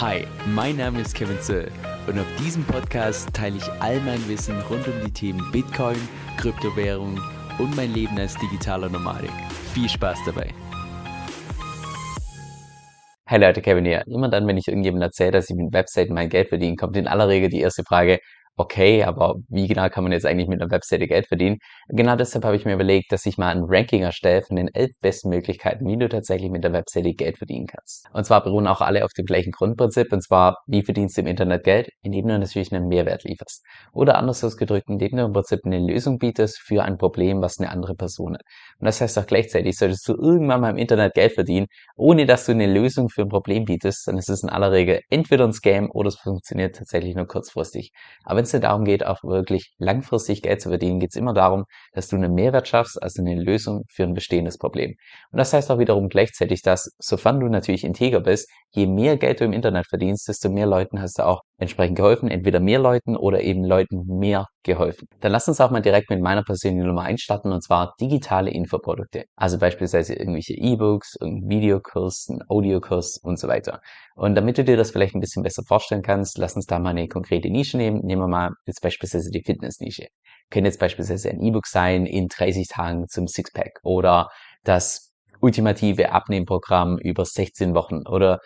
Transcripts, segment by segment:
Hi, mein Name ist Kevin Zöll und auf diesem Podcast teile ich all mein Wissen rund um die Themen Bitcoin, Kryptowährung und mein Leben als digitaler Nomadik. Viel Spaß dabei! Hey Leute, Kevin hier. Immer dann, wenn ich irgendjemandem erzähle, dass ich mit Webseiten mein Geld verdiene, kommt in aller Regel die erste Frage, okay, aber wie genau kann man jetzt eigentlich mit einer Webseite Geld verdienen? Genau deshalb habe ich mir überlegt, dass ich mal ein Ranking erstelle von den elf besten Möglichkeiten, wie du tatsächlich mit der Webseite Geld verdienen kannst. Und zwar beruhen auch alle auf dem gleichen Grundprinzip, und zwar, wie verdienst du im Internet Geld, indem du natürlich einen Mehrwert lieferst. Oder anders ausgedrückt, indem du im Prinzip eine Lösung bietest für ein Problem, was eine andere Person hat. Und das heißt auch gleichzeitig, solltest du irgendwann mal im Internet Geld verdienen, ohne dass du eine Lösung für ein Problem bietest, dann ist es in aller Regel entweder ein Scam oder es funktioniert tatsächlich nur kurzfristig. Aber es nicht darum geht, auch wirklich langfristig Geld zu verdienen, geht es immer darum, dass du einen Mehrwert schaffst, also eine Lösung für ein bestehendes Problem. Und das heißt auch wiederum gleichzeitig, dass, sofern du natürlich integer bist, je mehr Geld du im Internet verdienst, desto mehr Leuten hast du auch entsprechend geholfen, entweder mehr Leuten oder eben Leuten mehr geholfen. Dann lass uns auch mal direkt mit meiner persönlichen Nummer einstarten und zwar digitale Infoprodukte. Also beispielsweise irgendwelche E-Books, irgendein Videokurs, ein Audiokurs und so weiter. Und damit du dir das vielleicht ein bisschen besser vorstellen kannst, lass uns da mal eine konkrete Nische nehmen. Nehmen wir mal jetzt beispielsweise die Fitnessnische. Könnte jetzt beispielsweise ein E-Book sein in 30 Tagen zum Sixpack oder das ultimative Abnehmprogramm über 16 Wochen oder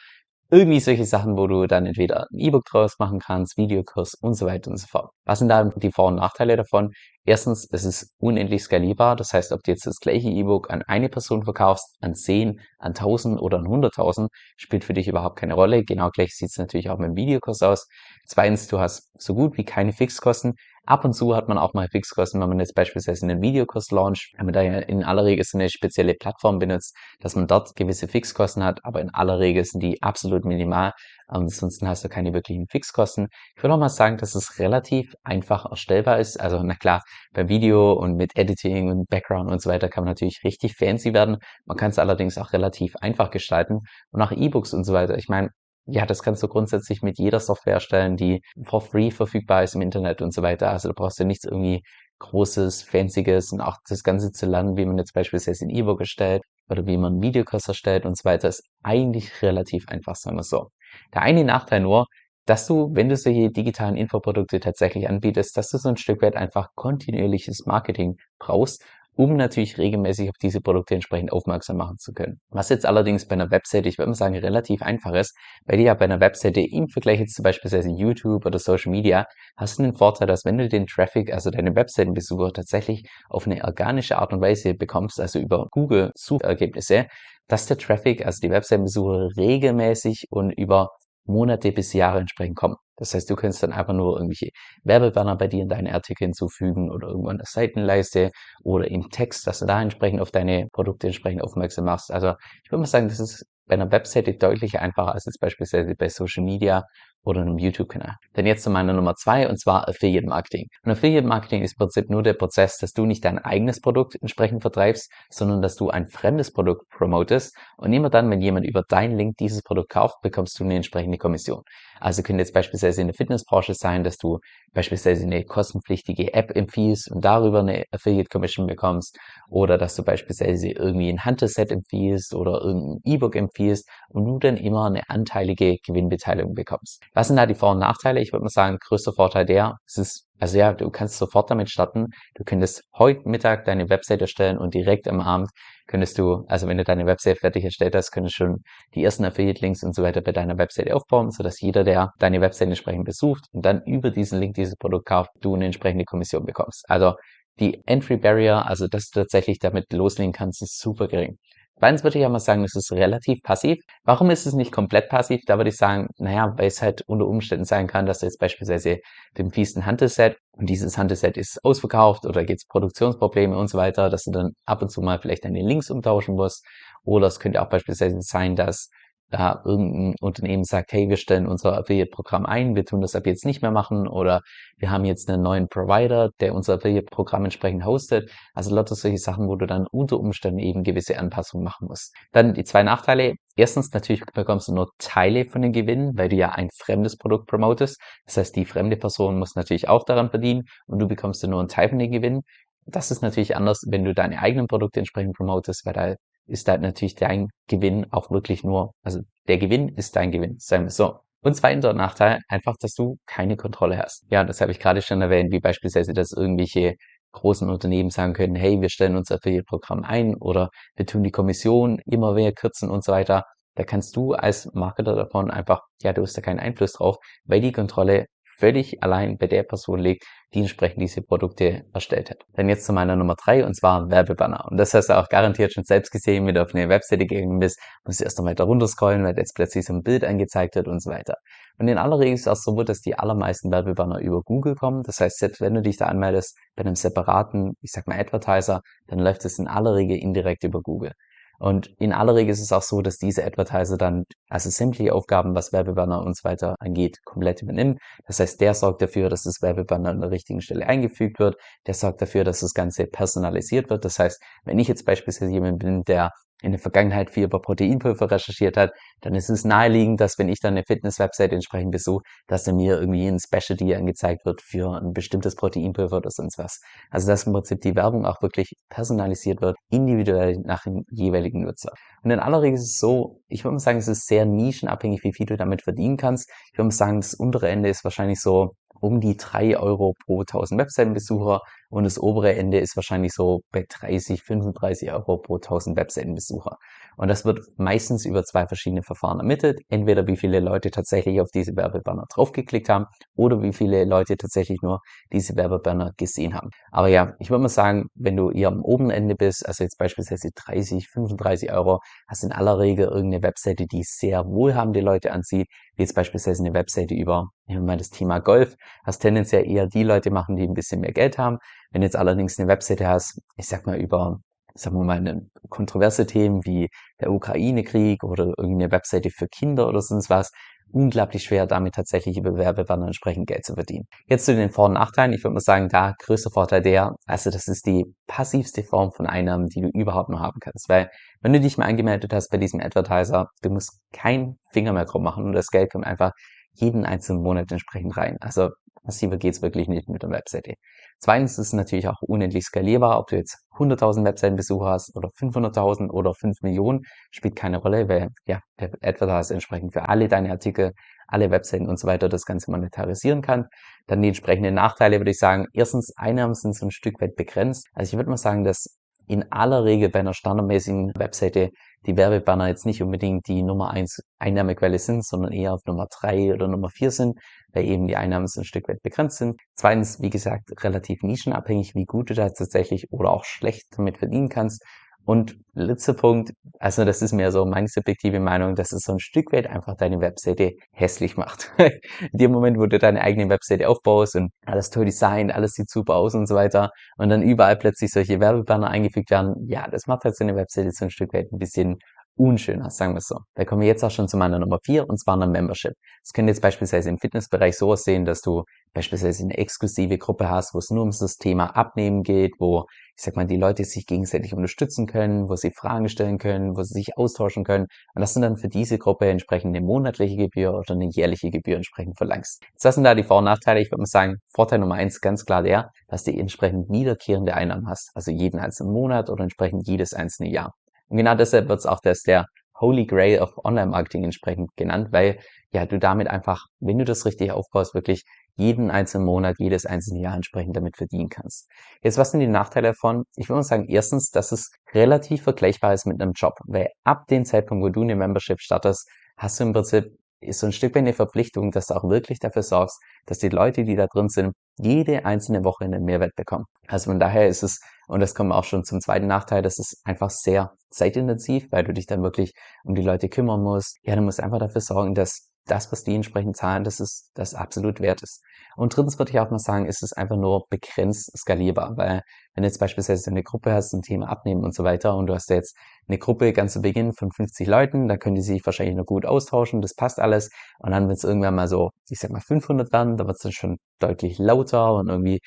irgendwie solche Sachen, wo du dann entweder ein E-Book draus machen kannst, Videokurs und so weiter und so fort. Was sind da die Vor- und Nachteile davon? Erstens, es ist unendlich skalierbar. Das heißt, ob du jetzt das gleiche E-Book an eine Person verkaufst, an 10, an 1000 oder an 100.000, spielt für dich überhaupt keine Rolle. Genau gleich sieht es natürlich auch mit dem Videokurs aus. Zweitens, du hast so gut wie keine Fixkosten. Ab und zu hat man auch mal Fixkosten, wenn man jetzt beispielsweise einen Videokurs launcht, wenn man da ja in aller Regel so eine spezielle Plattform benutzt, dass man dort gewisse Fixkosten hat, aber in aller Regel sind die absolut minimal. Ansonsten hast du keine wirklichen Fixkosten. Ich würde auch mal sagen, dass es relativ einfach erstellbar ist. Also, na klar, beim Video und mit Editing und Background und so weiter kann man natürlich richtig fancy werden. Man kann es allerdings auch relativ einfach gestalten. Und auch E-Books und so weiter. Ich meine, ja, das kannst du grundsätzlich mit jeder Software erstellen, die for free verfügbar ist im Internet und so weiter. Also da brauchst du nichts irgendwie Großes, Fancyes und auch das Ganze zu lernen, wie man jetzt beispielsweise ein E-Book erstellt oder wie man einen Videokurs erstellt und so weiter, ist eigentlich relativ einfach, sagen wir so. Der eine Nachteil nur, dass du, wenn du solche digitalen Infoprodukte tatsächlich anbietest, dass du so ein Stück weit einfach kontinuierliches Marketing brauchst um natürlich regelmäßig auf diese Produkte entsprechend aufmerksam machen zu können. Was jetzt allerdings bei einer Webseite, ich würde mal sagen, relativ einfach ist, weil du ja bei einer Webseite im Vergleich jetzt zum Beispiel YouTube oder Social Media, hast du den Vorteil, dass wenn du den Traffic, also deine Webseitenbesucher tatsächlich auf eine organische Art und Weise bekommst, also über Google Suchergebnisse, dass der Traffic, also die Webseitenbesucher regelmäßig und über Monate bis Jahre entsprechend kommen. Das heißt, du kannst dann einfach nur irgendwelche Werbebanner bei dir in deine Artikel hinzufügen oder irgendwo in der Seitenleiste oder im Text, dass du da entsprechend auf deine Produkte entsprechend aufmerksam machst. Also ich würde mal sagen, das ist bei einer Webseite deutlich einfacher als jetzt beispielsweise bei Social Media oder einem YouTube-Kanal. Dann jetzt zu meiner Nummer zwei und zwar Affiliate Marketing. Und Affiliate Marketing ist im Prinzip nur der Prozess, dass du nicht dein eigenes Produkt entsprechend vertreibst, sondern dass du ein fremdes Produkt promotest und immer dann, wenn jemand über deinen Link dieses Produkt kauft, bekommst du eine entsprechende Kommission. Also könnte jetzt beispielsweise in der Fitnessbranche sein, dass du beispielsweise eine kostenpflichtige App empfiehlst und darüber eine Affiliate Commission bekommst oder dass du beispielsweise irgendwie ein Hunter-Set empfiehlst oder irgendein E-Book empfiehlst und du dann immer eine anteilige Gewinnbeteiligung bekommst. Was sind da die Vor- und Nachteile? Ich würde mal sagen, größter Vorteil der, es ist, also ja, du kannst sofort damit starten. Du könntest heute Mittag deine Website erstellen und direkt am Abend könntest du, also wenn du deine Website fertig erstellt hast, könntest du schon die ersten Affiliate-Links und so weiter bei deiner Website aufbauen, sodass jeder, der deine Website entsprechend besucht und dann über diesen Link dieses Produkt kauft, du eine entsprechende Kommission bekommst. Also die Entry Barrier, also dass du tatsächlich damit loslegen kannst, ist super gering. Zweitens würde ich mal sagen, es ist relativ passiv. Warum ist es nicht komplett passiv? Da würde ich sagen, naja, weil es halt unter Umständen sein kann, dass du jetzt beispielsweise dem fiesen Handelset und dieses Handelset ist ausverkauft oder gibt es Produktionsprobleme und so weiter, dass du dann ab und zu mal vielleicht deine Links umtauschen musst. Oder es könnte auch beispielsweise sein, dass da irgendein Unternehmen sagt, hey, wir stellen unser Affiliate-Programm ein, wir tun das ab jetzt nicht mehr machen oder wir haben jetzt einen neuen Provider, der unser Affiliate-Programm entsprechend hostet. Also lauter solche Sachen, wo du dann unter Umständen eben gewisse Anpassungen machen musst. Dann die zwei Nachteile. Erstens, natürlich bekommst du nur Teile von den Gewinnen, weil du ja ein fremdes Produkt promotest. Das heißt, die fremde Person muss natürlich auch daran verdienen und du bekommst nur einen Teil von den Gewinnen. Das ist natürlich anders, wenn du deine eigenen Produkte entsprechend promotest, weil da ist halt natürlich dein Gewinn auch wirklich nur, also der Gewinn ist dein Gewinn, so. Und zweiter Nachteil, einfach, dass du keine Kontrolle hast. Ja, das habe ich gerade schon erwähnt, wie beispielsweise, dass irgendwelche großen Unternehmen sagen können, hey, wir stellen unser Affiliate-Programm ein oder wir tun die Kommission immer mehr kürzen und so weiter. Da kannst du als Marketer davon einfach, ja, du hast da keinen Einfluss drauf, weil die Kontrolle völlig allein bei der Person liegt, die entsprechend diese Produkte erstellt hat. Dann jetzt zu meiner Nummer drei und zwar Werbebanner. Und das hast du auch garantiert schon selbst gesehen, wenn du auf eine Webseite gegangen bist, musst du erst noch weiter runterscrollen, weil jetzt plötzlich so ein Bild angezeigt wird und so weiter. Und in aller Regel ist es auch so, dass die allermeisten Werbebanner über Google kommen. Das heißt, selbst wenn du dich da anmeldest bei einem separaten, ich sag mal Advertiser, dann läuft es in aller Regel indirekt über Google. Und in aller Regel ist es auch so, dass diese Advertiser dann also sämtliche Aufgaben, was Werbebanner und so weiter angeht, komplett übernimmt. Das heißt, der sorgt dafür, dass das Werbebanner an der richtigen Stelle eingefügt wird. Der sorgt dafür, dass das Ganze personalisiert wird. Das heißt, wenn ich jetzt beispielsweise jemand bin, der in der Vergangenheit viel über Proteinpulver recherchiert hat, dann ist es naheliegend, dass wenn ich dann eine Fitness-Webseite entsprechend besuche, dass dann mir irgendwie ein Specialty angezeigt wird für ein bestimmtes Proteinpulver oder sonst was. Also dass im Prinzip die Werbung auch wirklich personalisiert wird, individuell nach dem jeweiligen Nutzer. Und in aller Regel ist es so, ich würde mal sagen, es ist sehr nischenabhängig, wie viel du damit verdienen kannst. Ich würde mal sagen, das untere Ende ist wahrscheinlich so um die drei Euro pro 1000 Webseitenbesucher und das obere Ende ist wahrscheinlich so bei 30, 35 Euro pro 1000 Webseitenbesucher. Und das wird meistens über zwei verschiedene Verfahren ermittelt. Entweder wie viele Leute tatsächlich auf diese Werbebanner draufgeklickt haben oder wie viele Leute tatsächlich nur diese Werbebanner gesehen haben. Aber ja, ich würde mal sagen, wenn du hier am oberen Ende bist, also jetzt beispielsweise 30, 35 Euro, hast in aller Regel irgendeine Webseite, die sehr wohlhabende Leute anzieht, wie jetzt beispielsweise eine Webseite über, nehmen wir mal das Thema Golf, hast tendenziell eher die Leute machen, die ein bisschen mehr Geld haben. Wenn du jetzt allerdings eine Webseite hast, ich sag mal über sagen wir mal, eine kontroverse Themen wie der Ukraine-Krieg oder irgendeine Webseite für Kinder oder sonst was, unglaublich schwer, damit tatsächlich über Werbebanner entsprechend Geld zu verdienen. Jetzt zu den Vor- und Nachteilen. Ich würde mal sagen, da größter Vorteil der, also das ist die passivste Form von Einnahmen, die du überhaupt noch haben kannst. Weil wenn du dich mal angemeldet hast bei diesem Advertiser, du musst keinen Finger mehr drauf machen und das Geld kommt einfach jeden einzelnen Monat entsprechend rein. Also passiver geht's wirklich nicht mit der Webseite. Zweitens ist es natürlich auch unendlich skalierbar, ob du jetzt 100.000 Webseitenbesucher hast oder 500.000 oder 5 Millionen, spielt keine Rolle, weil ja, der Advertiser entsprechend für alle deine Artikel, alle Webseiten und so weiter das Ganze monetarisieren kann. Dann die entsprechenden Nachteile würde ich sagen, erstens, Einnahmen sind so ein Stück weit begrenzt. Also ich würde mal sagen, dass in aller Regel bei einer standardmäßigen Webseite die Werbebanner jetzt nicht unbedingt die Nummer eins Einnahmequelle sind, sondern eher auf Nummer drei oder Nummer vier sind, weil eben die Einnahmen so ein Stück weit begrenzt sind. Zweitens, wie gesagt, relativ nischenabhängig, wie gut du da tatsächlich oder auch schlecht damit verdienen kannst. Und letzter Punkt, also das ist mehr so meine subjektive Meinung, dass es so ein Stück weit einfach deine Webseite hässlich macht. In dem Moment, wo du deine eigene Webseite aufbaust und alles toll designt, alles sieht super aus und so weiter und dann überall plötzlich solche Werbebanner eingefügt werden, ja, das macht halt so eine Webseite so ein Stück weit ein bisschen unschöner, sagen wir es so. Da kommen wir jetzt auch schon zu meiner Nummer vier und zwar einer Membership. Das könnte jetzt beispielsweise im Fitnessbereich so aussehen, dass du beispielsweise eine exklusive Gruppe hast, wo es nur um das Thema Abnehmen geht, wo, ich sag mal, die Leute sich gegenseitig unterstützen können, wo sie Fragen stellen können, wo sie sich austauschen können. Und das sind dann für diese Gruppe entsprechend eine monatliche Gebühr oder eine jährliche Gebühr entsprechend verlangst. Was sind da die Vor- und Nachteile? Ich würde mal sagen, Vorteil Nummer eins ganz klar der, dass du entsprechend wiederkehrende Einnahmen hast. Also jeden einzelnen Monat oder entsprechend jedes einzelne Jahr. Und genau deshalb wird es auch das der Holy Grail of Online-Marketing entsprechend genannt, weil ja du damit einfach, wenn du das richtig aufbaust, wirklich jeden einzelnen Monat, jedes einzelne Jahr entsprechend damit verdienen kannst. Jetzt, was sind die Nachteile davon? Ich würde sagen, erstens, dass es relativ vergleichbar ist mit einem Job, weil ab dem Zeitpunkt, wo du eine Membership startest, hast du im Prinzip ist so ein Stück weit eine Verpflichtung, dass du auch wirklich dafür sorgst, dass die Leute, die da drin sind, jede einzelne Woche einen Mehrwert bekommen. Also von daher ist es, und das kommt auch schon zum zweiten Nachteil, das ist einfach sehr zeitintensiv, weil du dich dann wirklich um die Leute kümmern musst. Ja, du musst einfach dafür sorgen, dass das, was die entsprechend zahlen, dass es das absolut wert ist. Und drittens würde ich auch mal sagen, ist es einfach nur begrenzt skalierbar, weil wenn du jetzt beispielsweise eine Gruppe hast zum Thema Abnehmen und so weiter und du hast jetzt eine Gruppe ganz zu Beginn von 50 Leuten, dann können die sich wahrscheinlich noch gut austauschen, das passt alles und dann wird es irgendwann mal so, ich sag mal 500 werden, da wird es dann schon deutlich lauter und irgendwie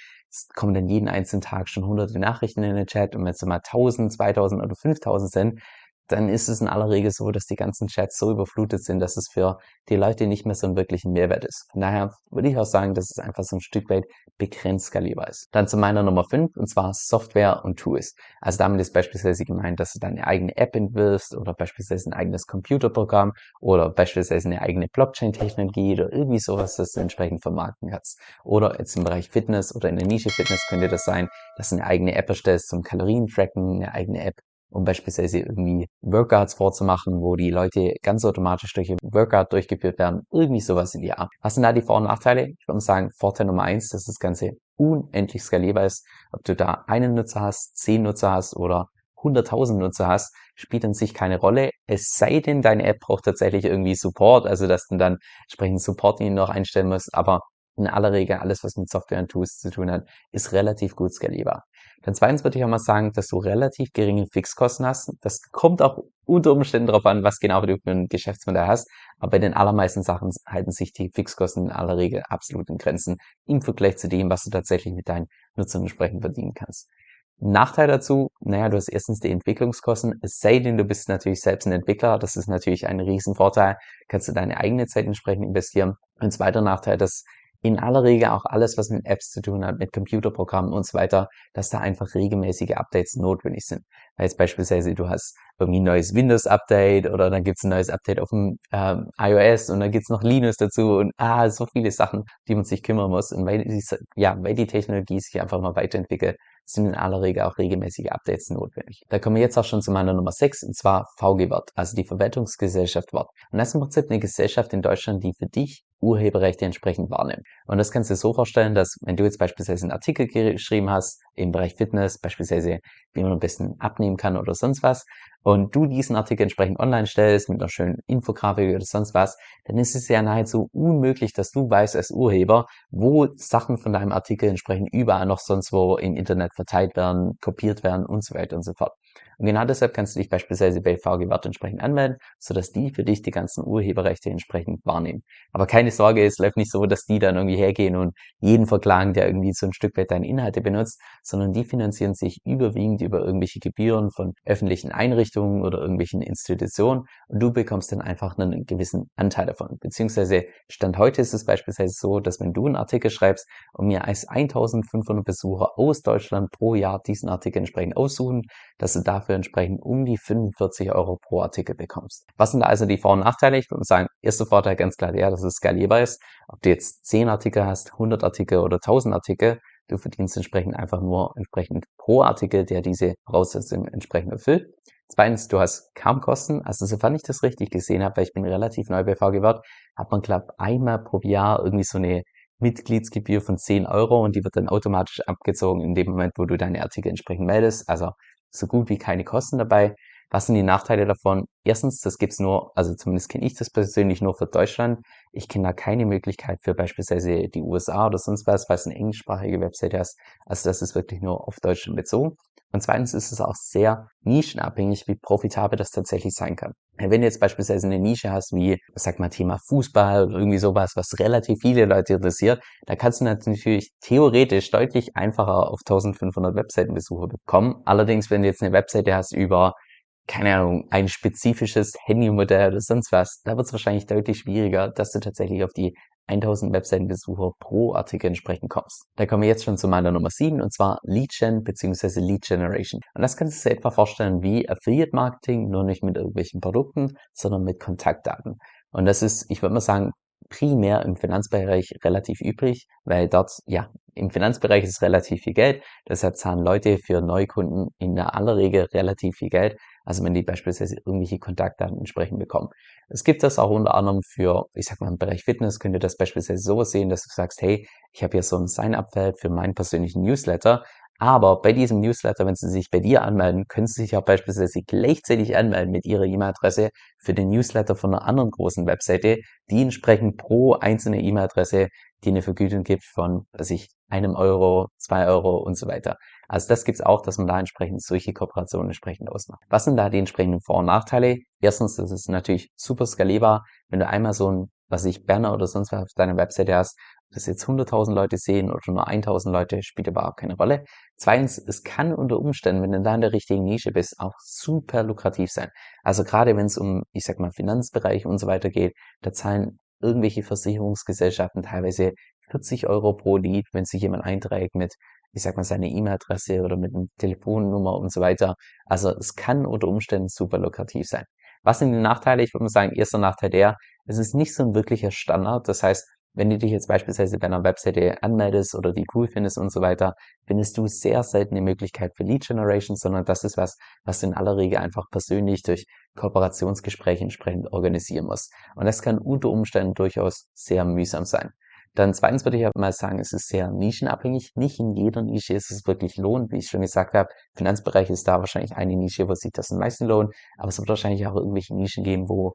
kommen dann jeden einzelnen Tag schon hunderte Nachrichten in den Chat und wenn es dann mal 1000, 2000 oder 5000 sind, dann ist es in aller Regel so, dass die ganzen Chats so überflutet sind, dass es für die Leute nicht mehr so einen wirklichen Mehrwert ist. Von daher würde ich auch sagen, dass es einfach so ein Stück weit begrenzt skalierbar ist. Dann zu meiner Nummer 5 und zwar Software und Tools. Also damit ist beispielsweise gemeint, dass du deine eigene App entwirfst oder beispielsweise ein eigenes Computerprogramm oder beispielsweise eine eigene Blockchain-Technologie oder irgendwie sowas, das du entsprechend vermarkten kannst. Oder jetzt im Bereich Fitness oder in der Nische Fitness könnte das sein, dass du eine eigene App erstellst zum Kalorien-Tracken, eine eigene App um beispielsweise irgendwie Workouts vorzumachen, wo die Leute ganz automatisch durch ein Workout durchgeführt werden. Irgendwie sowas in die Art. Was sind da die Vor- und Nachteile? Ich würde sagen, Vorteil Nummer eins, dass das Ganze unendlich skalierbar ist. Ob du da einen Nutzer hast, zehn Nutzer hast oder 100.000 Nutzer hast, spielt an sich keine Rolle. Es sei denn, deine App braucht tatsächlich irgendwie Support, also dass du dann entsprechend Support ihn noch einstellen musst. Aber in aller Regel alles, was mit Software und Tools zu tun hat, ist relativ gut skalierbar. Dann zweitens würde ich auch mal sagen, dass du relativ geringe Fixkosten hast. Das kommt auch unter Umständen darauf an, was genau du für ein Geschäftsmodell hast. Aber bei den allermeisten Sachen halten sich die Fixkosten in aller Regel absolut in Grenzen im Vergleich zu dem, was du tatsächlich mit deinen Nutzern entsprechend verdienen kannst. Nachteil dazu, naja, du hast erstens die Entwicklungskosten, es sei denn, du bist natürlich selbst ein Entwickler, das ist natürlich ein Riesenvorteil, kannst du deine eigene Zeit entsprechend investieren. Ein zweiter Nachteil, dass in aller Regel auch alles, was mit Apps zu tun hat, mit Computerprogrammen und so weiter, dass da einfach regelmäßige Updates notwendig sind. Weil jetzt beispielsweise du hast irgendwie ein neues Windows-Update oder dann gibt's ein neues Update auf dem ähm, iOS und dann gibt's noch Linux dazu und ah, so viele Sachen, die man sich kümmern muss. Und weil die, ja, weil die Technologie sich einfach mal weiterentwickelt, sind in aller Regel auch regelmäßige Updates notwendig. Da kommen wir jetzt auch schon zu meiner Nummer 6 und zwar VG Wort, also die Verwertungsgesellschaft Wort. Und das ist im Prinzip eine Gesellschaft in Deutschland, die für dich Urheberrechte entsprechend wahrnimmt. Und das kannst du dir so vorstellen, dass wenn du jetzt beispielsweise einen Artikel geschrieben hast im Bereich Fitness, beispielsweise wie man am besten abnehmen kann oder sonst was, und du diesen Artikel entsprechend online stellst mit einer schönen Infografik oder sonst was, dann ist es ja nahezu unmöglich, dass du weißt als Urheber, wo Sachen von deinem Artikel entsprechend überall noch sonst wo im Internet verteilt werden, kopiert werden und so weiter und so fort. Und genau deshalb kannst du dich beispielsweise bei VG entsprechend anmelden, sodass die für dich die ganzen Urheberrechte entsprechend wahrnehmen. Aber keine Sorge, es läuft nicht so, dass die dann irgendwie hergehen und jeden verklagen, der irgendwie so ein Stück weit deine Inhalte benutzt, sondern die finanzieren sich überwiegend über irgendwelche Gebühren von öffentlichen Einrichtungen oder irgendwelchen Institutionen und du bekommst dann einfach einen gewissen Anteil davon. Beziehungsweise Stand heute ist es beispielsweise so, dass wenn du einen Artikel schreibst und mir als 1500 Besucher aus Deutschland pro Jahr diesen Artikel entsprechend aussuchen, dass du dafür entsprechend um die 45 Euro pro Artikel bekommst. Was sind da also die Vor- und Nachteile? Ich würde sagen, erster Vorteil ganz klar der, dass es skalierbar ist. Ob du jetzt 10 Artikel hast, 100 Artikel oder 1000 Artikel, du verdienst entsprechend einfach nur entsprechend pro Artikel, der diese Voraussetzungen entsprechend erfüllt. Zweitens, du hast kaum Kosten. Also sofern ich das richtig gesehen habe, weil ich bin relativ neu bei VG Wort, hat man, glaube einmal pro Jahr irgendwie so eine Mitgliedsgebühr von 10 Euro und die wird dann automatisch abgezogen in dem Moment, wo du deine Artikel entsprechend meldest. Also so gut wie keine Kosten dabei. Was sind die Nachteile davon? Erstens, das gibt's nur, also zumindest kenne ich das persönlich nur für Deutschland. Ich kenne da keine Möglichkeit für beispielsweise die USA oder sonst was, weil es eine englischsprachige Website hast. Also das ist wirklich nur auf Deutschland bezogen. Und zweitens ist es auch sehr nischenabhängig, wie profitabel das tatsächlich sein kann. Wenn du jetzt beispielsweise eine Nische hast, wie, sag mal, Thema Fußball oder irgendwie sowas, was relativ viele Leute interessiert, da kannst du natürlich theoretisch deutlich einfacher auf 1500 Webseitenbesucher bekommen. Allerdings, wenn du jetzt eine Webseite hast über keine Ahnung, ein spezifisches Handymodell oder sonst was, da wird es wahrscheinlich deutlich schwieriger, dass du tatsächlich auf die 1000 Webseitenbesucher pro Artikel entsprechend kommst. Da kommen wir jetzt schon zu meiner Nummer 7 und zwar Lead Gen bzw. Lead Generation. Und das kannst du dir etwa vorstellen wie Affiliate Marketing, nur nicht mit irgendwelchen Produkten, sondern mit Kontaktdaten. Und das ist, ich würde mal sagen, primär im Finanzbereich relativ übrig, weil dort, ja, im Finanzbereich ist relativ viel Geld. Deshalb zahlen Leute für Neukunden in der aller Regel relativ viel Geld. Also wenn die beispielsweise irgendwelche Kontaktdaten entsprechend bekommen. Es gibt das auch unter anderem für, ich sag mal, im Bereich Fitness könnt ihr das beispielsweise so sehen, dass du sagst, hey, ich habe hier so ein Sign-up-Feld für meinen persönlichen Newsletter. Aber bei diesem Newsletter, wenn Sie sich bei dir anmelden, können Sie sich auch beispielsweise gleichzeitig anmelden mit Ihrer E-Mail-Adresse für den Newsletter von einer anderen großen Webseite, die entsprechend pro einzelne E-Mail-Adresse die eine Vergütung gibt von, was ich, einem Euro, zwei Euro und so weiter. Also das gibt's auch, dass man da entsprechend solche Kooperationen entsprechend ausmacht. Was sind da die entsprechenden Vor- und Nachteile? Erstens, das ist natürlich super skalierbar. Wenn du einmal so ein was ich Banner oder sonst was auf deiner Webseite hast, dass jetzt 100.000 Leute sehen oder nur 1.000 Leute, spielt überhaupt keine Rolle. Zweitens, es kann unter Umständen, wenn du da in der richtigen Nische bist, auch super lukrativ sein. Also gerade wenn es um, ich sag mal, Finanzbereich und so weiter geht, da zahlen irgendwelche Versicherungsgesellschaften teilweise 40 Euro pro Lied, wenn sich jemand einträgt mit, ich sag mal, seine E-Mail-Adresse oder mit einer Telefonnummer und so weiter. Also es kann unter Umständen super lukrativ sein. Was sind die Nachteile? Ich würde mal sagen, erster Nachteil der, es ist nicht so ein wirklicher Standard. Das heißt, wenn du dich jetzt beispielsweise bei einer Webseite anmeldest oder die cool findest und so weiter, findest du sehr selten die Möglichkeit für Lead Generation, sondern das ist was, was du in aller Regel einfach persönlich durch Kooperationsgespräche entsprechend organisieren musst. Und das kann unter Umständen durchaus sehr mühsam sein. Dann zweitens würde ich aber mal sagen, es ist sehr nischenabhängig. Nicht in jeder Nische ist es wirklich lohnt. Wie ich schon gesagt habe, Finanzbereich ist da wahrscheinlich eine Nische, wo sich das am meisten lohnt. Aber es wird wahrscheinlich auch irgendwelche Nischen geben, wo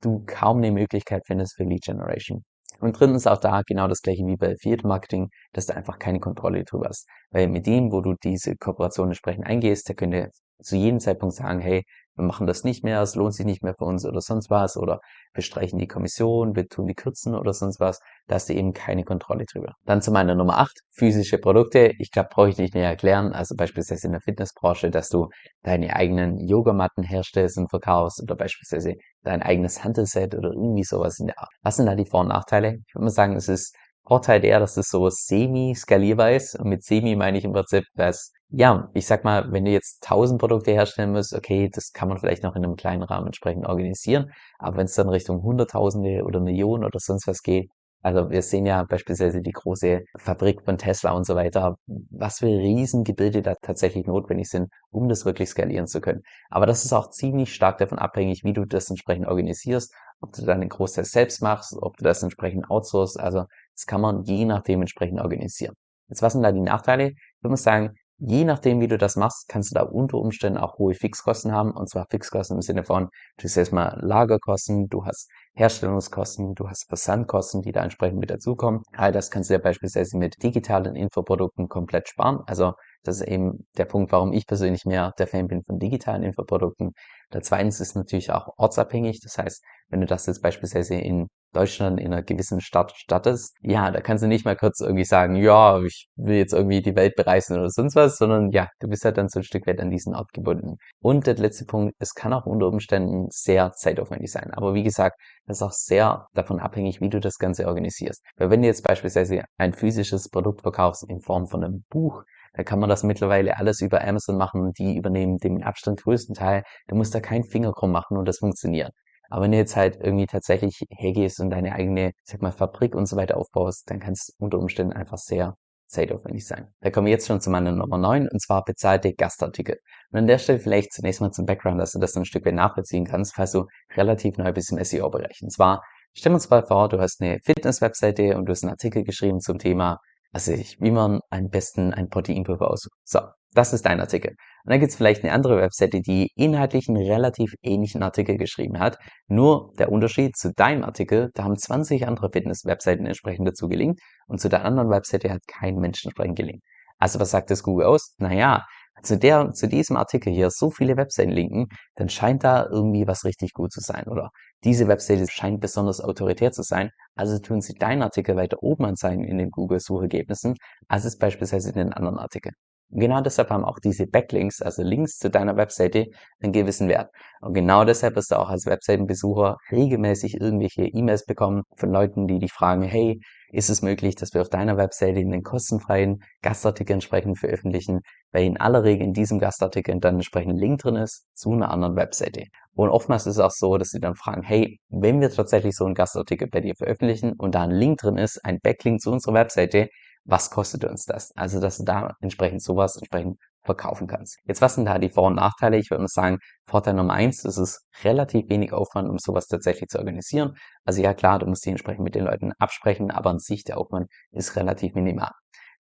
du kaum eine Möglichkeit findest für Lead Generation. Und drittens auch da genau das gleiche wie bei Affiliate Marketing, dass du einfach keine Kontrolle drüber hast. Weil mit dem, wo du diese Kooperation entsprechend eingehst, der könnte zu jedem Zeitpunkt sagen, hey, wir machen das nicht mehr, es lohnt sich nicht mehr für uns oder sonst was oder wir streichen die Kommission, wir tun die kürzen oder sonst was, da hast du eben keine Kontrolle drüber. Dann zu meiner Nummer 8, physische Produkte. Ich glaube, brauche ich nicht näher erklären. Also beispielsweise in der Fitnessbranche, dass du deine eigenen Yogamatten herstellst und verkaufst oder beispielsweise dein eigenes Handelset oder irgendwie sowas in der Art. Was sind da die Vor- und Nachteile? Ich würde mal sagen, es ist Vorteil der, dass es so semi-skalierbar ist. Und mit semi meine ich im Prinzip, dass ja, ich sag mal, wenn du jetzt 1000 Produkte herstellen musst, okay, das kann man vielleicht noch in einem kleinen Rahmen entsprechend organisieren. Aber wenn es dann Richtung Hunderttausende oder Millionen oder sonst was geht, also wir sehen ja beispielsweise die große Fabrik von Tesla und so weiter, was für Riesengebilde da tatsächlich notwendig sind, um das wirklich skalieren zu können. Aber das ist auch ziemlich stark davon abhängig, wie du das entsprechend organisierst, ob du dann den Großteil selbst machst, ob du das entsprechend outsourcest. Also das kann man je nachdem entsprechend organisieren. Jetzt was sind da die Nachteile? Ich würde sagen, Je nachdem, wie du das machst, kannst du da unter Umständen auch hohe Fixkosten haben. Und zwar Fixkosten im Sinne von, du hast erstmal Lagerkosten, du hast Herstellungskosten, du hast Versandkosten, die da entsprechend mit dazukommen. All das kannst du ja beispielsweise mit digitalen Infoprodukten komplett sparen. Also das ist eben der Punkt, warum ich persönlich mehr der Fan bin von digitalen Infoprodukten. Der zweitens ist natürlich auch ortsabhängig. Das heißt, wenn du das jetzt beispielsweise in Deutschland in einer gewissen Stadt stattest, ja, da kannst du nicht mal kurz irgendwie sagen, ja, ich will jetzt irgendwie die Welt bereisen oder sonst was, sondern ja, du bist halt dann so ein Stück weit an diesen Ort gebunden. Und der letzte Punkt, es kann auch unter Umständen sehr zeitaufwendig sein. Aber wie gesagt, das ist auch sehr davon abhängig, wie du das Ganze organisierst. Weil wenn du jetzt beispielsweise ein physisches Produkt verkaufst in Form von einem Buch, da kann man das mittlerweile alles über Amazon machen. Die übernehmen den Abstand größten Teil. Du musst da keinen Finger krumm machen und das funktioniert. Aber wenn du jetzt halt irgendwie tatsächlich hergehst und deine eigene, sag mal, Fabrik und so weiter aufbaust, dann kann es unter Umständen einfach sehr zeitaufwendig sein. Da kommen wir jetzt schon zu meiner Nummer 9 und zwar bezahlte Gastartikel. Und an der Stelle vielleicht zunächst mal zum Background, dass du das ein Stück weit nachvollziehen kannst, falls du relativ neu bist im SEO-Bereich. Und zwar, stell uns mal vor, du hast eine Fitness-Webseite und du hast einen Artikel geschrieben zum Thema also ich, wie man am besten ein Proteinpulver aussucht. So, das ist dein Artikel. Und dann gibt es vielleicht eine andere Webseite, die inhaltlich einen relativ ähnlichen Artikel geschrieben hat. Nur der Unterschied zu deinem Artikel, da haben 20 andere Fitness-Webseiten entsprechend dazu gelingt und zu der anderen Webseite hat kein Mensch entsprechend gelingt. Also was sagt das Google aus? Naja, zu der, zu diesem Artikel hier so viele Webseiten linken, dann scheint da irgendwie was richtig gut zu sein, oder? Diese Webseite scheint besonders autoritär zu sein, also tun sie deinen Artikel weiter oben anzeigen in den Google-Suchergebnissen, als es beispielsweise in den anderen Artikeln. Genau deshalb haben auch diese Backlinks, also Links zu deiner Webseite, einen gewissen Wert. Und genau deshalb wirst du auch als Webseitenbesucher regelmäßig irgendwelche E-Mails bekommen von Leuten, die dich fragen, hey, ist es möglich, dass wir auf deiner Webseite einen kostenfreien Gastartikel entsprechend veröffentlichen, weil in aller Regel in diesem Gastartikel dann entsprechend ein Link drin ist zu einer anderen Webseite. Und oftmals ist es auch so, dass sie dann fragen, hey, wenn wir tatsächlich so einen Gastartikel bei dir veröffentlichen und da ein Link drin ist, ein Backlink zu unserer Webseite, was kostet uns das? Also, dass du da entsprechend sowas entsprechend verkaufen kannst. Jetzt, was sind da die Vor- und Nachteile? Ich würde mal sagen, Vorteil Nummer eins, es ist relativ wenig Aufwand, um sowas tatsächlich zu organisieren. Also ja, klar, du musst dich entsprechend mit den Leuten absprechen, aber an sich der Aufwand ist relativ minimal.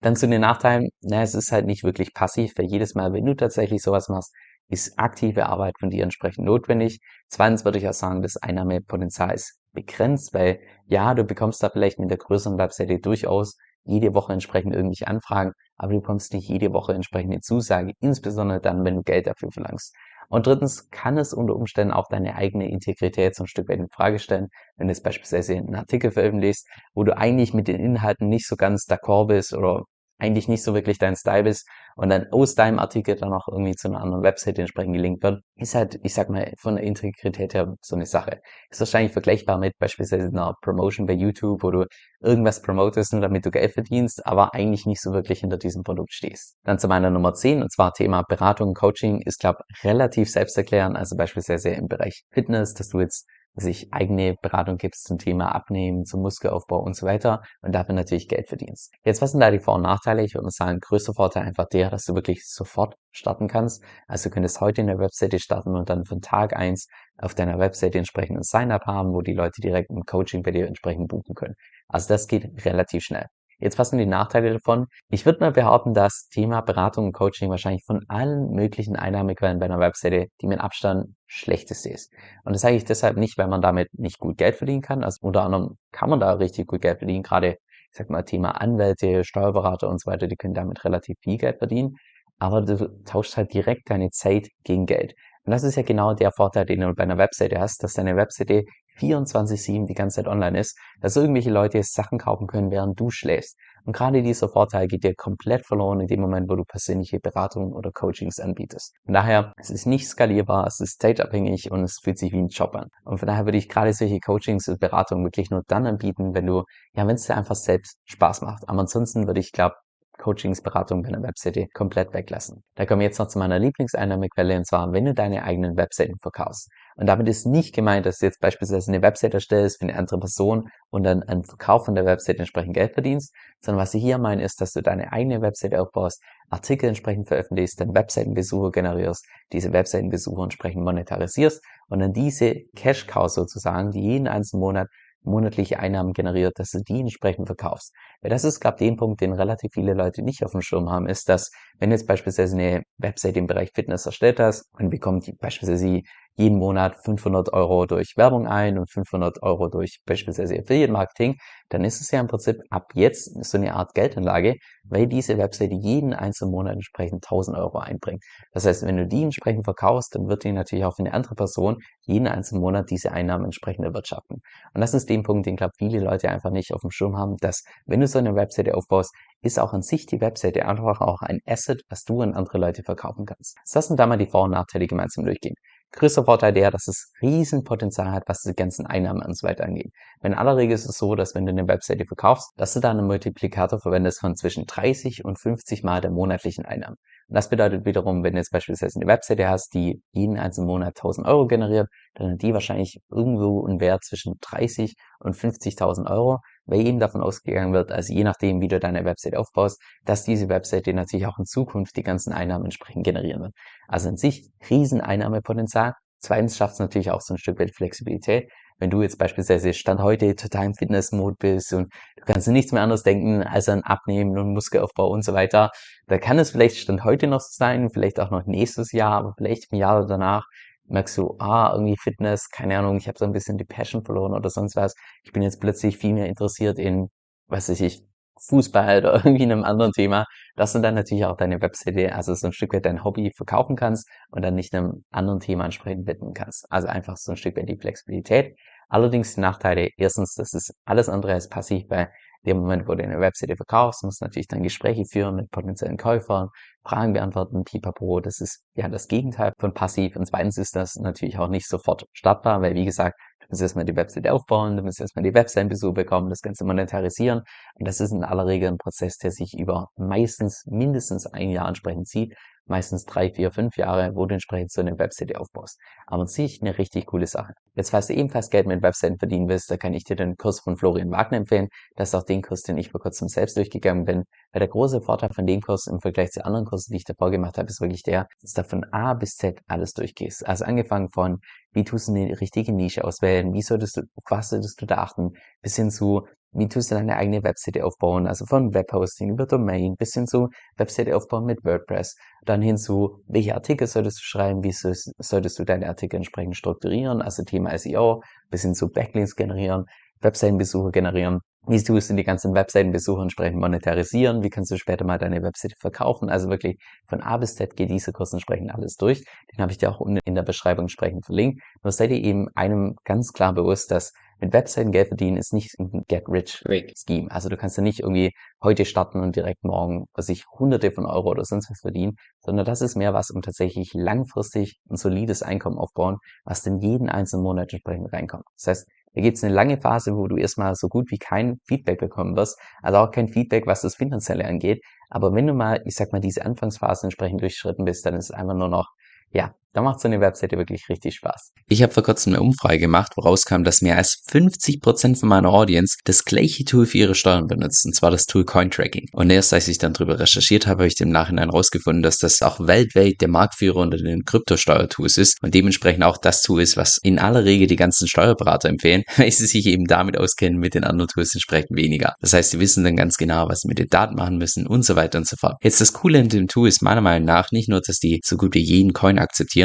Dann zu den Nachteilen, na, es ist halt nicht wirklich passiv, weil jedes Mal, wenn du tatsächlich sowas machst, ist aktive Arbeit von dir entsprechend notwendig. Zweitens würde ich auch sagen, das Einnahmepotenzial ist begrenzt, weil ja, du bekommst da vielleicht mit der größeren Webseite durchaus jede Woche entsprechend irgendwelche Anfragen, aber du bekommst nicht jede Woche entsprechende Zusage, insbesondere dann, wenn du Geld dafür verlangst. Und drittens kann es unter Umständen auch deine eigene Integrität so ein Stück weit in Frage stellen, wenn du jetzt beispielsweise einen Artikel veröffentlichst, wo du eigentlich mit den Inhalten nicht so ganz d'accord bist oder eigentlich nicht so wirklich dein Style bist und dann aus deinem Artikel dann auch irgendwie zu einer anderen Website entsprechend gelinkt wird, ist halt, ich sag mal, von der Integrität her so eine Sache. Ist wahrscheinlich vergleichbar mit beispielsweise einer Promotion bei YouTube, wo du irgendwas promotest, nur damit du Geld verdienst, aber eigentlich nicht so wirklich hinter diesem Produkt stehst. Dann zu meiner Nummer 10, und zwar Thema Beratung, Coaching, ist, glaube relativ selbsterklärend, also beispielsweise im Bereich Fitness, dass du jetzt sich eigene Beratung gibst zum Thema Abnehmen, zum Muskelaufbau und so weiter und dafür natürlich Geld verdienst. Jetzt, was sind da die Vor- und Nachteile? Ich würde mal sagen, größter Vorteil einfach der, dass du wirklich sofort starten kannst. Also du könntest heute in der Webseite starten und dann von Tag eins auf deiner Webseite entsprechend ein Sign-up haben, wo die Leute direkt ein Coaching bei dir entsprechend buchen können. Also das geht relativ schnell. Jetzt was sind die Nachteile davon? Ich würde mal behaupten, dass Thema Beratung und Coaching wahrscheinlich von allen möglichen Einnahmequellen bei einer Webseite die mit Abstand schlechteste ist. Und das sage ich deshalb nicht, weil man damit nicht gut Geld verdienen kann. Also unter anderem kann man da richtig gut Geld verdienen. Gerade, ich sag mal, Thema Anwälte, Steuerberater und so weiter, die können damit relativ viel Geld verdienen. Aber du tauschst halt direkt deine Zeit gegen Geld. Und das ist ja genau der Vorteil, den du bei einer Webseite hast, dass deine Webseite 24-7 die ganze Zeit online ist, dass irgendwelche Leute Sachen kaufen können, während du schläfst. Und gerade dieser Vorteil geht dir komplett verloren in dem Moment, wo du persönliche Beratungen oder Coachings anbietest. Von daher, es ist nicht skalierbar, es ist zeitabhängig und es fühlt sich wie ein Job an. Und von daher würde ich gerade solche Coachings und Beratungen wirklich nur dann anbieten, wenn du, ja, wenn es dir einfach selbst Spaß macht. Aber ansonsten würde ich, glaube Coachings, Beratung bei einer Webseite komplett weglassen. Da kommen wir jetzt noch zu meiner Lieblingseinnahmequelle und zwar, wenn du deine eigenen Webseiten verkaufst. Und damit ist nicht gemeint, dass du jetzt beispielsweise eine Webseite erstellst für eine andere Person und dann einen Verkauf von der Webseite entsprechend Geld verdienst, sondern was ich hier meine, ist, dass du deine eigene Webseite aufbaust, Artikel entsprechend veröffentlichst, dann Webseitenbesucher generierst, diese Webseitenbesucher entsprechend monetarisierst und dann diese Cash-Cow sozusagen, die jeden einzelnen Monat monatliche Einnahmen generiert, dass du die entsprechend verkaufst. Weil das ist, glaube ich, den Punkt, den relativ viele Leute nicht auf dem Schirm haben, ist, dass wenn du jetzt beispielsweise eine Website im Bereich Fitness erstellt hast und bekommt beispielsweise jeden Monat 500 Euro durch Werbung ein und 500 Euro durch beispielsweise Affiliate Marketing, dann ist es ja im Prinzip ab jetzt so eine Art Geldanlage, weil diese Webseite jeden einzelnen Monat entsprechend 1000 Euro einbringt. Das heißt, wenn du die entsprechend verkaufst, dann wird die natürlich auch für eine andere Person jeden einzelnen Monat diese Einnahmen entsprechend erwirtschaften. Und das ist den Punkt, den, glaube viele Leute einfach nicht auf dem Schirm haben, dass wenn du so eine Webseite aufbaust, ist auch an sich die Webseite einfach auch ein Asset, was du an andere Leute verkaufen kannst. Das lassen wir da mal die Vor- und Nachteile gemeinsam durchgehen. Größter Vorteil der, dass es Riesenpotenzial hat, was die ganzen Einnahmen und so weiter angeht. in aller Regel ist es so, dass wenn du eine Webseite verkaufst, dass du da einen Multiplikator verwendest von zwischen 30 und 50 mal der monatlichen Einnahmen. Und das bedeutet wiederum, wenn du jetzt beispielsweise eine Webseite hast, die jeden einzelnen Monat 1000 Euro generiert, dann hat die wahrscheinlich irgendwo einen Wert zwischen 30 und 50.000 Euro weil eben davon ausgegangen wird, also je nachdem, wie du deine Website aufbaust, dass diese Website dir natürlich auch in Zukunft die ganzen Einnahmen entsprechend generieren wird. Also an sich riesen Einnahmepotenzial. Zweitens schafft es natürlich auch so ein Stück weit Flexibilität. Wenn du jetzt beispielsweise Stand heute total im Fitnessmode bist und du kannst nichts mehr anderes denken als an Abnehmen und Muskelaufbau und so weiter, da kann es vielleicht Stand heute noch sein, vielleicht auch noch nächstes Jahr, aber vielleicht im Jahr danach merkst du, ah, irgendwie Fitness, keine Ahnung, ich habe so ein bisschen die Passion verloren oder sonst was. Ich bin jetzt plötzlich viel mehr interessiert in, was weiß ich, Fußball oder irgendwie einem anderen Thema, dass du dann natürlich auch deine Webseite, also so ein Stück weit dein Hobby verkaufen kannst und dann nicht einem anderen Thema entsprechend widmen kannst. Also einfach so ein Stück weit die Flexibilität. Allerdings die Nachteile, erstens, das ist alles andere als passiv, weil dem Moment, wo du eine Webseite verkaufst, musst du natürlich dann Gespräche führen mit potenziellen Käufern, Fragen beantworten, pipapo. Das ist ja das Gegenteil von passiv. Und zweitens ist das natürlich auch nicht sofort startbar, weil wie gesagt, du musst erstmal die Webseite aufbauen, du musst erstmal die Webseitenbesuche bekommen, das Ganze monetarisieren. Und das ist in aller Regel ein Prozess, der sich über meistens mindestens ein Jahr entsprechend zieht meistens drei, vier, fünf Jahre, wo du entsprechend so eine Webseite aufbaust. Aber an sich eine richtig coole Sache. Jetzt, falls du ebenfalls Geld mit Webseiten verdienen willst, da kann ich dir den Kurs von Florian Wagner empfehlen. Das ist auch den Kurs, den ich vor kurzem selbst durchgegangen bin. Weil der große Vorteil von dem Kurs im Vergleich zu anderen Kursen, die ich davor gemacht habe, ist wirklich der, dass du von A bis Z alles durchgehst. Also angefangen von, wie tust du eine richtige Nische auswählen, wie solltest du, was solltest du da achten, bis hin zu, wie tust du deine eigene Webseite aufbauen, also von Webhosting über Domain bis hin zu Webseite aufbauen mit WordPress, dann hin zu, welche Artikel solltest du schreiben, wie solltest du deine Artikel entsprechend strukturieren, also Thema SEO, bis hin zu Backlinks generieren, Webseitenbesuche generieren wie tust du die ganzen Webseitenbesucher entsprechend monetarisieren, wie kannst du später mal deine Webseite verkaufen. Also wirklich von A bis Z geht dieser Kurs entsprechend alles durch. Den habe ich dir auch unten in der Beschreibung entsprechend verlinkt. Nur seid ihr eben einem ganz klar bewusst, dass mit Webseiten Geld verdienen ist nicht ein Get-Rich-Scheme. Also du kannst ja nicht irgendwie heute starten und direkt morgen, was ich hunderte von Euro oder sonst was verdienen, sondern das ist mehr was, um tatsächlich langfristig ein solides Einkommen aufbauen, was dann jeden einzelnen Monat entsprechend reinkommt. Das heißt, da gibt es eine lange Phase, wo du erstmal so gut wie kein Feedback bekommen wirst, also auch kein Feedback, was das Finanzielle angeht. Aber wenn du mal, ich sag mal, diese Anfangsphase entsprechend durchschritten bist, dann ist es einfach nur noch, ja, da macht so eine Webseite wirklich richtig Spaß. Ich habe vor kurzem eine Umfrage gemacht, woraus kam, dass mehr als 50% von meiner Audience das gleiche Tool für ihre Steuern benutzt, und zwar das Tool Cointracking. Und erst als ich dann drüber recherchiert habe, habe ich im Nachhinein rausgefunden, dass das auch weltweit der Marktführer unter den Kryptosteuertools ist und dementsprechend auch das Tool ist, was in aller Regel die ganzen Steuerberater empfehlen, weil sie sich eben damit auskennen, mit den anderen Tools entsprechend weniger. Das heißt, sie wissen dann ganz genau, was sie mit den Daten machen müssen und so weiter und so fort. Jetzt das Coole in dem Tool ist meiner Meinung nach nicht nur, dass die so gut wie jeden Coin akzeptieren,